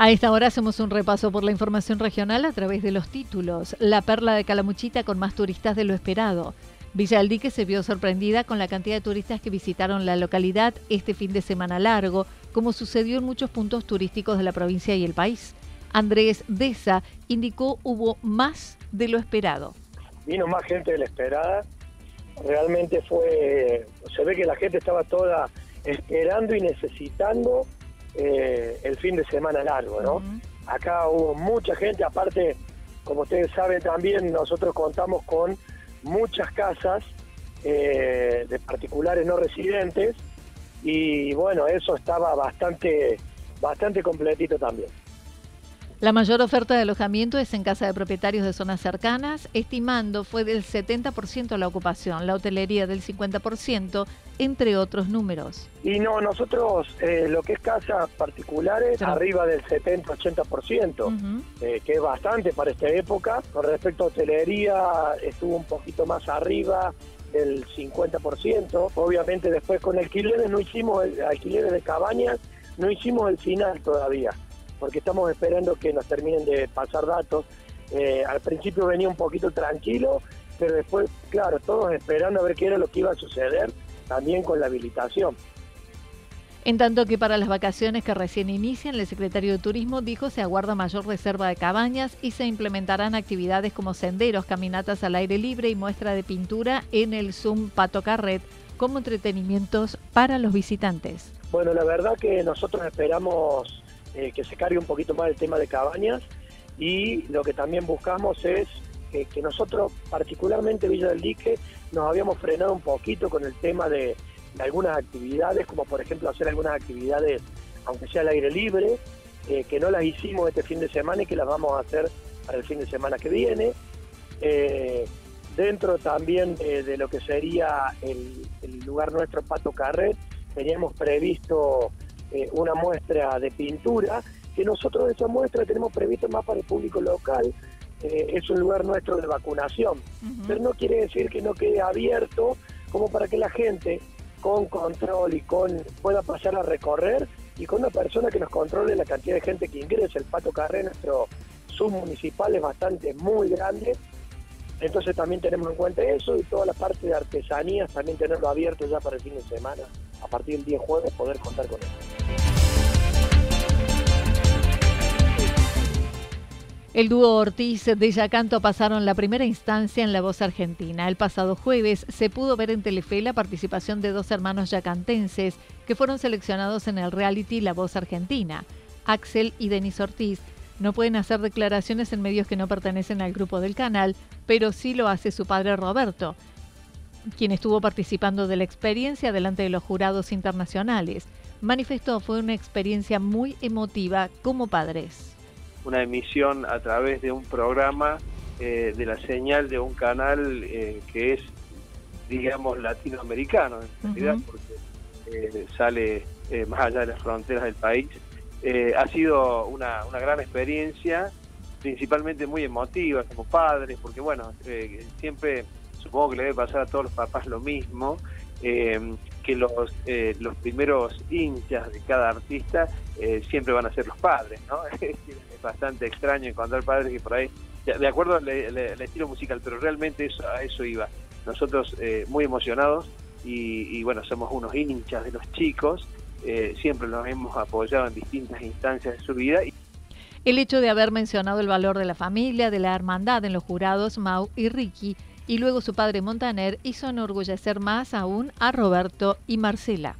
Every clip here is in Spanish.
A esta hora hacemos un repaso por la información regional a través de los títulos. La perla de Calamuchita con más turistas de lo esperado. Villa del Dique se vio sorprendida con la cantidad de turistas que visitaron la localidad este fin de semana largo, como sucedió en muchos puntos turísticos de la provincia y el país. Andrés Deza indicó hubo más de lo esperado. Vino más gente de la esperada. Realmente fue, se ve que la gente estaba toda esperando y necesitando eh, el fin de semana largo, ¿no? Acá hubo mucha gente, aparte, como ustedes saben también, nosotros contamos con muchas casas eh, de particulares no residentes y bueno, eso estaba bastante, bastante completito también. La mayor oferta de alojamiento es en casa de propietarios de zonas cercanas, estimando fue del 70% la ocupación, la hotelería del 50%, entre otros números. Y no, nosotros eh, lo que es casas particulares, arriba del 70-80%, eh, que es bastante para esta época. Con respecto a hotelería, estuvo un poquito más arriba del 50%. Obviamente después con alquileres no hicimos, el, alquileres de cabañas, no hicimos el final todavía porque estamos esperando que nos terminen de pasar datos. Eh, al principio venía un poquito tranquilo, pero después, claro, todos esperando a ver qué era lo que iba a suceder también con la habilitación. En tanto que para las vacaciones que recién inician, el secretario de Turismo dijo se aguarda mayor reserva de cabañas y se implementarán actividades como senderos, caminatas al aire libre y muestra de pintura en el Zoom Pato Carret como entretenimientos para los visitantes. Bueno, la verdad que nosotros esperamos eh, que se cargue un poquito más el tema de cabañas y lo que también buscamos es que, nosotros, particularmente Villa del Dique, nos habíamos frenado un poquito con el tema de, algunas actividades, como por ejemplo hacer algunas actividades, aunque sea al aire libre, eh, que no las hicimos este fin de semana y que las vamos a hacer para el fin de semana que viene. Eh, dentro también de, lo que sería el, el lugar nuestro Pato Carret, teníamos previsto eh, una muestra de pintura, que nosotros esa muestra tenemos previsto más para el público local, eh, es un lugar nuestro de vacunación, pero no quiere decir que no quede abierto como para que la gente con control y con pueda pasar a recorrer y con una persona que nos controle la cantidad de gente que ingresa. El Pato Carré, nuestro submunicipal, es bastante muy grande. Entonces también tenemos en cuenta eso y toda la parte de artesanías también tenerlo abierto ya para el fin de semana a partir del día jueves poder contar con eso. El dúo Ortiz de Yacanto pasaron la primera instancia en La Voz Argentina. El pasado jueves se pudo ver en Telefe la participación de dos hermanos yacantenses que fueron seleccionados en el reality La Voz Argentina. Axel y Denis Ortiz no pueden hacer declaraciones en medios que no pertenecen al grupo del canal, pero sí lo hace su padre Roberto, quien estuvo participando de la experiencia delante de los jurados internacionales, manifestó fue una experiencia muy emotiva como padres. Una emisión a través de un programa eh, de la señal de un canal eh, que es, digamos, latinoamericano en realidad, porque eh, sale más allá de las fronteras del país. ha sido una, una gran experiencia, principalmente muy emotiva como padres, porque bueno, siempre supongo que le debe pasar a todos los papás lo mismo, eh, que los, eh, los primeros hinchas de cada artista eh, siempre van a ser los padres, ¿no? es bastante extraño encontrar padres que por ahí, de acuerdo al, estilo musical, pero realmente eso, a eso iba. Nosotros muy emocionados y, bueno, somos unos hinchas de los chicos, siempre los hemos apoyado en distintas instancias de su vida. El hecho de haber mencionado el valor de la familia, de la hermandad en los jurados, Mau y Ricky, y luego su padre Montaner hizo enorgullecer más aún a Roberto y Marcela.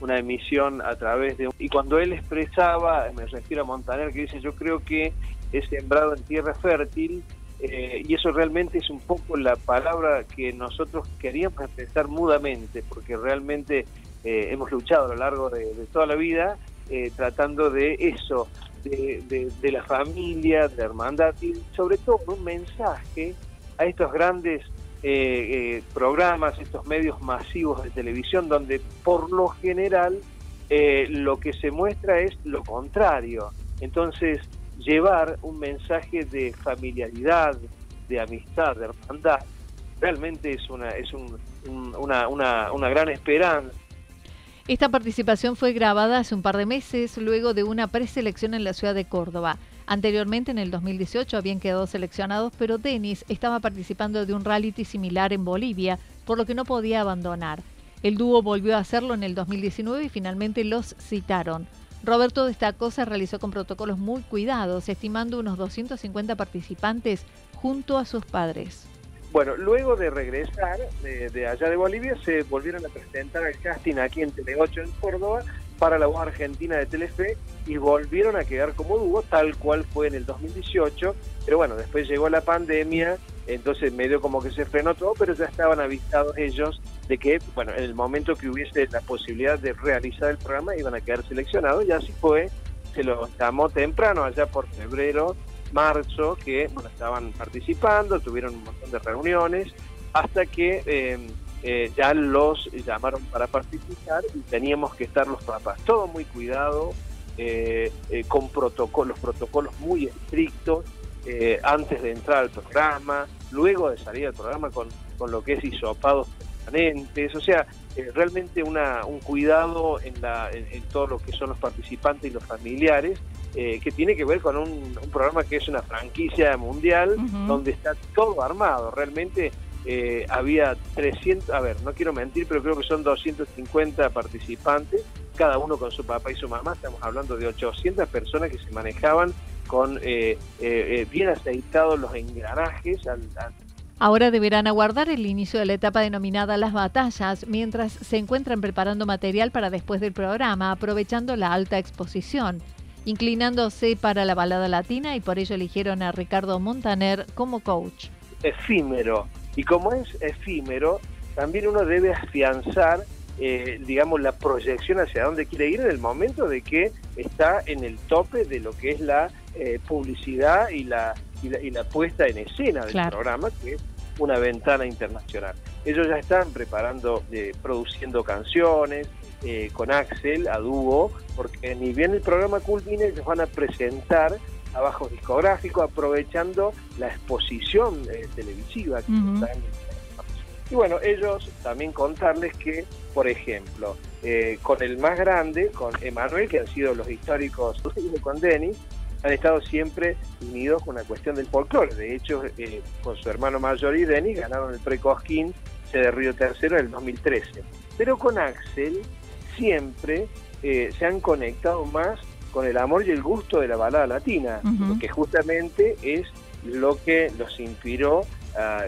Una emisión a través de... Y cuando él expresaba, me refiero a Montaner, que dice, yo creo que es sembrado en tierra fértil, eh, y eso realmente es un poco la palabra que nosotros queríamos expresar mudamente, porque realmente eh, hemos luchado a lo largo de, toda la vida eh, tratando de eso, de, de, la familia, de la hermandad, y sobre todo un mensaje a estos grandes eh, eh, programas, estos medios masivos de televisión, donde por lo general eh, lo que se muestra es lo contrario. Entonces, llevar un mensaje de familiaridad, de amistad, de hermandad, realmente es una, es una, una, una gran esperanza. Esta participación fue grabada hace un par de meses luego de una preselección en la ciudad de Córdoba. Anteriormente, en el 2018, habían quedado seleccionados, pero Denis estaba participando de un reality similar en Bolivia, por lo que no podía abandonar. El dúo volvió a hacerlo en el 2019 y finalmente los citaron. Roberto destacó se realizó con protocolos muy cuidados, estimando unos 250 participantes junto a sus padres. Bueno, luego de regresar de, allá de Bolivia, se volvieron a presentar el casting aquí en Tele 8 en Córdoba para la voz argentina de Telefe y volvieron a quedar como dúo, tal cual fue en el 2018. Pero bueno, después llegó la pandemia, entonces medio como que se frenó todo, pero ya estaban avisados ellos de que, bueno, en el momento que hubiese la posibilidad de realizar el programa, iban a quedar seleccionados, y así fue. Se los llamó temprano, allá por febrero, marzo, que bueno, estaban participando, tuvieron un montón de reuniones, hasta que. Eh, eh, ya los llamaron para participar y teníamos que estar los papás. Todo muy cuidado, eh, eh, con protocolos, protocolos muy estrictos, antes de entrar al programa, luego de salir al programa con, con lo que es hisopados permanentes, o sea, realmente una, un cuidado en, la, en, todo lo que son los participantes y los familiares, que tiene que ver con un, programa que es una franquicia mundial, donde está todo armado, realmente eh, había 300, a ver, no quiero mentir, pero creo que son 250 participantes, cada uno con su papá y su mamá, estamos hablando de 800 personas que se manejaban con eh, eh, bien aceitados los engranajes. Ahora deberán aguardar el inicio de la etapa denominada Las Batallas, mientras se encuentran preparando material para después del programa, aprovechando la alta exposición, inclinándose para la balada latina y por ello eligieron a Ricardo Montaner como coach. Efímero, y como es efímero, también uno debe afianzar, eh, digamos, la proyección hacia dónde quiere ir en el momento de que está en el tope de lo que es la eh, publicidad y la, y la, puesta en escena del programa, que es una ventana internacional. Ellos ya están preparando, eh, produciendo canciones con Axel a dúo, porque ni bien el programa culmine, ellos van a presentar trabajos discográficos, aprovechando la exposición eh, televisiva que Y bueno, ellos también contarles que, por ejemplo, eh, con el más grande, con Emanuel, que han sido los históricos con Denis, han estado siempre unidos con la cuestión del folclore. De hecho, eh, con su hermano mayor y Denis ganaron el Precosquín de Río Tercero en el 2013. Pero con Axel siempre se han conectado más con el amor y el gusto de la balada latina, que justamente es lo que los inspiró a,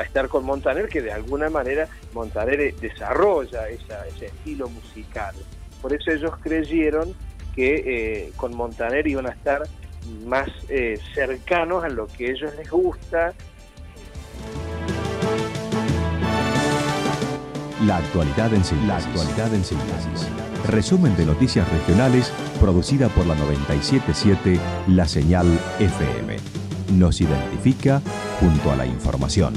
estar con Montaner, que de alguna manera Montaner desarrolla ese estilo musical. Por eso ellos creyeron que eh, con Montaner iban a estar más eh, cercanos a lo que a ellos les gusta. La actualidad en síntesis. La actualidad en síntesis. Resumen de noticias regionales producida por la 977 La Señal FM. Nos identifica junto a la información.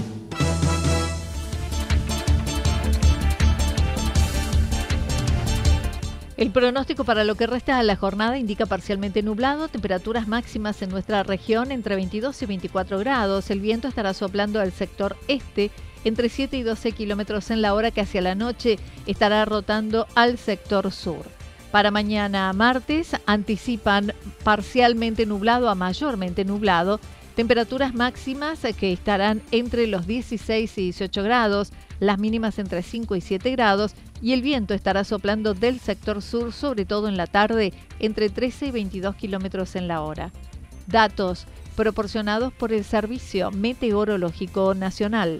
El pronóstico para lo que resta de la jornada indica parcialmente nublado, temperaturas máximas en nuestra región entre 22 y 24 grados. El viento estará soplando al sector este entre 7 y 12 kilómetros en la hora que hacia la noche estará rotando al sector sur. Para mañana martes anticipan parcialmente nublado a mayormente nublado, temperaturas máximas que estarán entre los 16 y 18 grados, las mínimas entre 5 y 7 grados y el viento estará soplando del sector sur, sobre todo en la tarde, entre 13 y 22 kilómetros en la hora. Datos proporcionados por el Servicio Meteorológico Nacional.